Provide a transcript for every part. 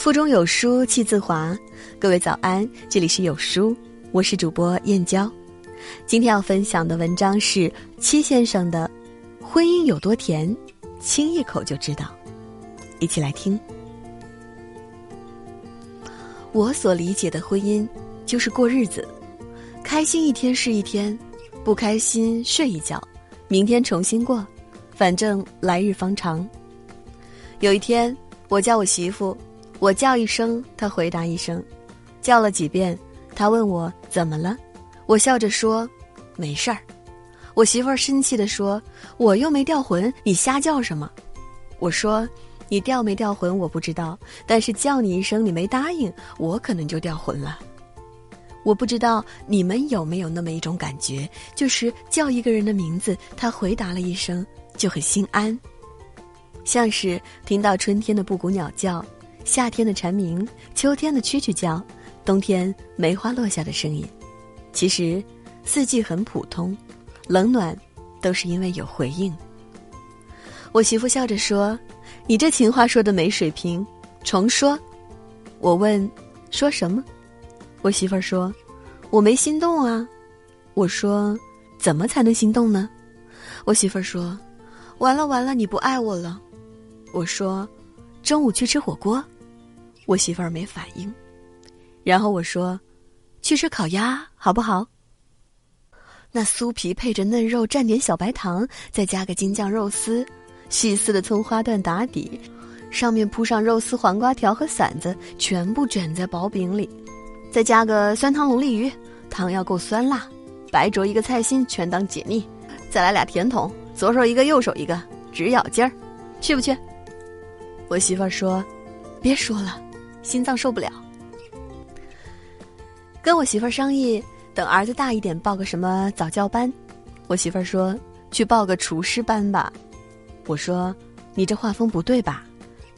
腹中有书气自华，各位早安，这里是有书，我是主播燕娇。今天要分享的文章是戚先生的《婚姻有多甜，亲一口就知道》，一起来听。我所理解的婚姻，就是过日子，开心一天是一天，不开心睡一觉，明天重新过，反正来日方长。有一天，我叫我媳妇。我叫一声，他回答一声，叫了几遍，他问我怎么了，我笑着说，没事儿。我媳妇儿生气的说，我又没掉魂，你瞎叫什么？我说，你掉没掉魂我不知道，但是叫你一声你没答应，我可能就掉魂了。我不知道你们有没有那么一种感觉，就是叫一个人的名字，他回答了一声，就很心安，像是听到春天的布谷鸟叫。夏天的蝉鸣，秋天的蛐蛐叫，冬天梅花落下的声音。其实，四季很普通，冷暖都是因为有回应。我媳妇笑着说：“你这情话说的没水平，重说。”我问：“说什么？”我媳妇说：“我没心动啊。”我说：“怎么才能心动呢？”我媳妇说：“完了完了，你不爱我了。”我说。中午去吃火锅，我媳妇儿没反应。然后我说：“去吃烤鸭好不好？”那酥皮配着嫩肉，蘸点小白糖，再加个京酱肉丝，细丝的葱花段打底，上面铺上肉丝、黄瓜条和馓子，全部卷在薄饼里，再加个酸汤龙利鱼，汤要够酸辣，白灼一个菜心，全当解腻，再来俩甜筒，左手一个，右手一个，直咬劲儿，去不去？我媳妇儿说：“别说了，心脏受不了。”跟我媳妇儿商议，等儿子大一点报个什么早教班。我媳妇儿说：“去报个厨师班吧。”我说：“你这画风不对吧？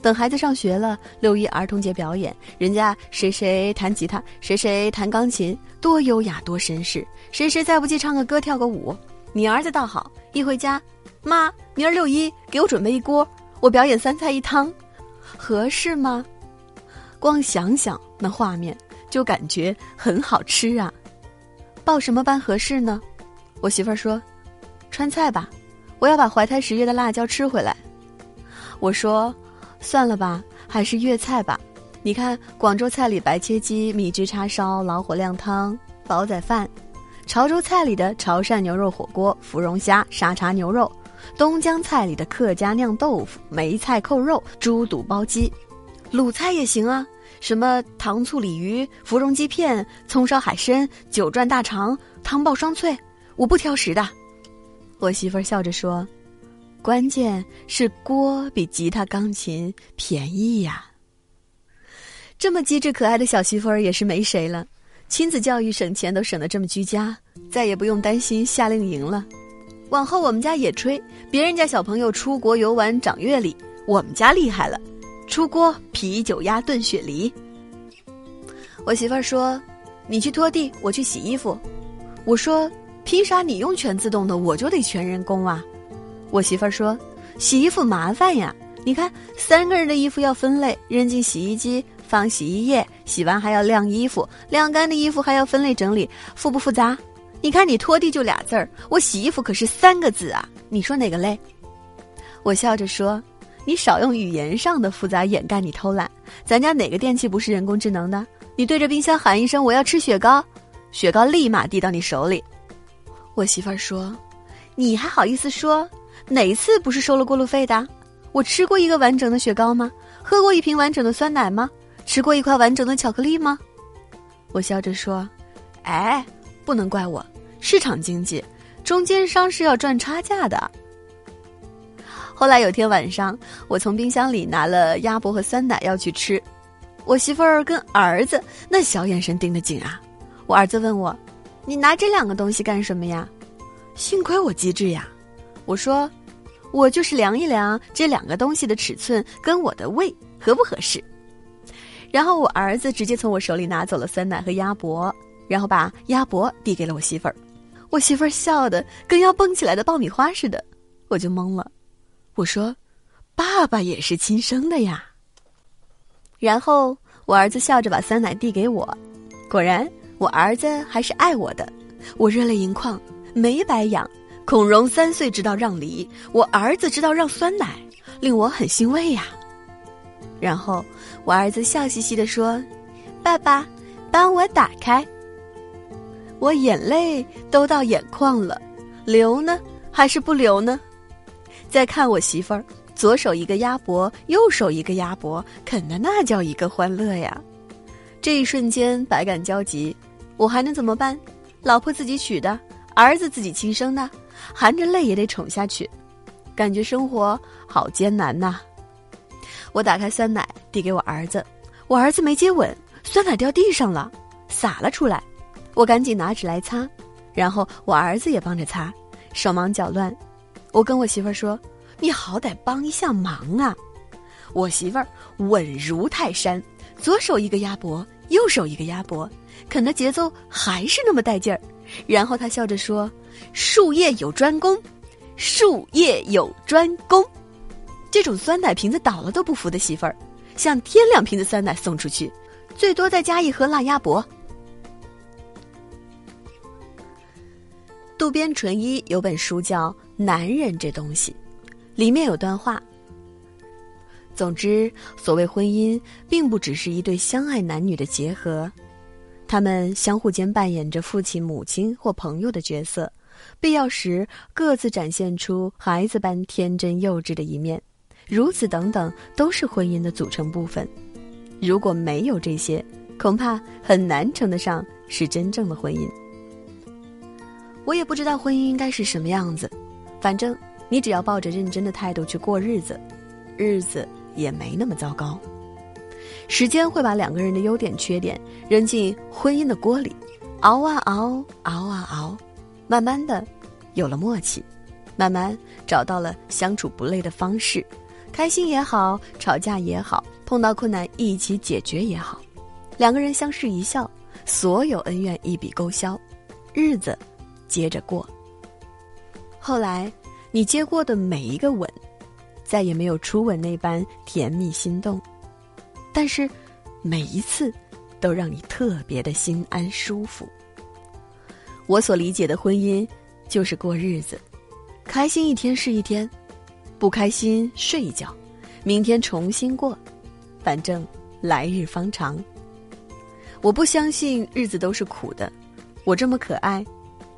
等孩子上学了，六一儿童节表演，人家谁谁弹吉他，谁谁弹钢琴，多优雅多绅士。谁谁再不济唱个歌跳个舞。你儿子倒好，一回家，妈，明儿六一给我准备一锅，我表演三菜一汤。”合适吗？光想想那画面，就感觉很好吃啊！报什么班合适呢？我媳妇儿说：“川菜吧，我要把怀胎十月的辣椒吃回来。”我说：“算了吧，还是粤菜吧。你看，广州菜里白切鸡、米汁叉烧、老火靓汤、煲仔饭；潮州菜里的潮汕牛肉火锅、芙蓉虾、沙茶牛肉。”东江菜里的客家酿豆腐、梅菜扣肉、猪肚包鸡，鲁菜也行啊，什么糖醋鲤鱼、芙蓉鸡片、葱烧海参、九转大肠、汤爆双脆，我不挑食的。我媳妇儿笑着说：“关键是锅比吉他、钢琴便宜呀。”这么机智可爱的小媳妇儿也是没谁了，亲子教育省钱都省得这么居家，再也不用担心夏令营了。往后我们家也吹，别人家小朋友出国游玩长阅历，我们家厉害了，出锅啤酒鸭炖雪梨。我媳妇儿说：“你去拖地，我去洗衣服。”我说：“凭啥你用全自动的，我就得全人工啊？”我媳妇儿说：“洗衣服麻烦呀，你看三个人的衣服要分类，扔进洗衣机，放洗衣液，洗完还要晾衣服，晾干的衣服还要分类整理，复不复杂？”你看，你拖地就俩字儿，我洗衣服可是三个字啊！你说哪个累？我笑着说：“你少用语言上的复杂掩盖你偷懒。咱家哪个电器不是人工智能的？你对着冰箱喊一声‘我要吃雪糕’，雪糕立马递到你手里。”我媳妇儿说：“你还好意思说？哪一次不是收了过路费的？我吃过一个完整的雪糕吗？喝过一瓶完整的酸奶吗？吃过一块完整的巧克力吗？”我笑着说：“哎，不能怪我。”市场经济，中间商是要赚差价的。后来有天晚上，我从冰箱里拿了鸭脖和酸奶要去吃，我媳妇儿跟儿子那小眼神盯得紧啊。我儿子问我：“你拿这两个东西干什么呀？”幸亏我机智呀，我说：“我就是量一量这两个东西的尺寸跟我的胃合不合适。”然后我儿子直接从我手里拿走了酸奶和鸭脖，然后把鸭脖递给了我媳妇儿。我媳妇儿笑得跟要蹦起来的爆米花似的，我就懵了。我说：“爸爸也是亲生的呀。”然后我儿子笑着把酸奶递给我，果然我儿子还是爱我的，我热泪盈眶，没白养。孔融三岁知道让梨，我儿子知道让酸奶，令我很欣慰呀。然后我儿子笑嘻嘻地说：“爸爸，帮我打开。”我眼泪都到眼眶了，流呢还是不流呢？再看我媳妇儿，左手一个鸭脖，右手一个鸭脖，啃的那叫一个欢乐呀！这一瞬间百感交集，我还能怎么办？老婆自己娶的，儿子自己亲生的，含着泪也得宠下去，感觉生活好艰难呐！我打开酸奶递给我儿子，我儿子没接稳，酸奶掉地上了，洒了出来。我赶紧拿纸来擦，然后我儿子也帮着擦，手忙脚乱。我跟我媳妇儿说：“你好歹帮一下忙啊！”我媳妇儿稳如泰山，左手一个鸭脖，右手一个鸭脖，啃的节奏还是那么带劲儿。然后她笑着说：“术业有专攻，术业有专攻。”这种酸奶瓶子倒了都不服的媳妇儿，想添两瓶子酸奶送出去，最多再加一盒辣鸭脖。渡边淳一有本书叫《男人这东西》，里面有段话。总之，所谓婚姻，并不只是一对相爱男女的结合，他们相互间扮演着父亲、母亲或朋友的角色，必要时各自展现出孩子般天真幼稚的一面，如此等等，都是婚姻的组成部分。如果没有这些，恐怕很难称得上是真正的婚姻。我也不知道婚姻应该是什么样子，反正你只要抱着认真的态度去过日子，日子也没那么糟糕。时间会把两个人的优点缺点扔进婚姻的锅里，熬啊熬，熬啊熬，慢慢的有了默契，慢慢找到了相处不累的方式，开心也好，吵架也好，碰到困难一起解决也好，两个人相视一笑，所有恩怨一笔勾销，日子。接着过。后来，你接过的每一个吻，再也没有初吻那般甜蜜心动，但是，每一次，都让你特别的心安舒服。我所理解的婚姻，就是过日子，开心一天是一天，不开心睡一觉，明天重新过，反正来日方长。我不相信日子都是苦的，我这么可爱。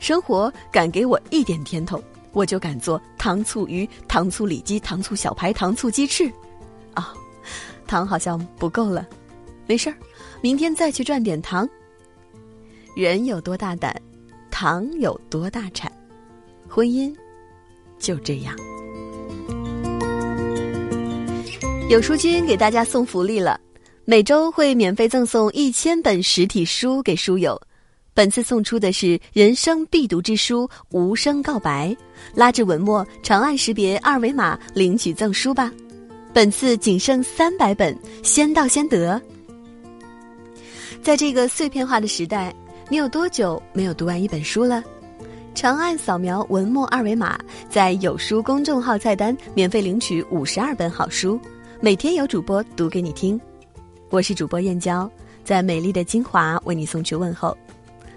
生活敢给我一点甜头，我就敢做糖醋鱼、糖醋里脊、糖醋小排、糖醋鸡翅。啊，糖好像不够了，没事儿，明天再去赚点糖。人有多大胆，糖有多大产，婚姻就这样。有书君给大家送福利了，每周会免费赠送一千本实体书给书友。本次送出的是人生必读之书《无声告白》，拉至文末长按识别二维码领取赠书吧。本次仅剩三百本，先到先得。在这个碎片化的时代，你有多久没有读完一本书了？长按扫描文末二维码，在有书公众号菜单免费领取五十二本好书，每天有主播读给你听。我是主播燕娇，在美丽的金华为你送去问候。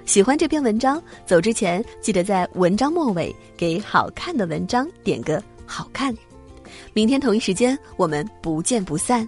喜欢这篇文章，走之前记得在文章末尾给好看的文章点个好看。明天同一时间，我们不见不散。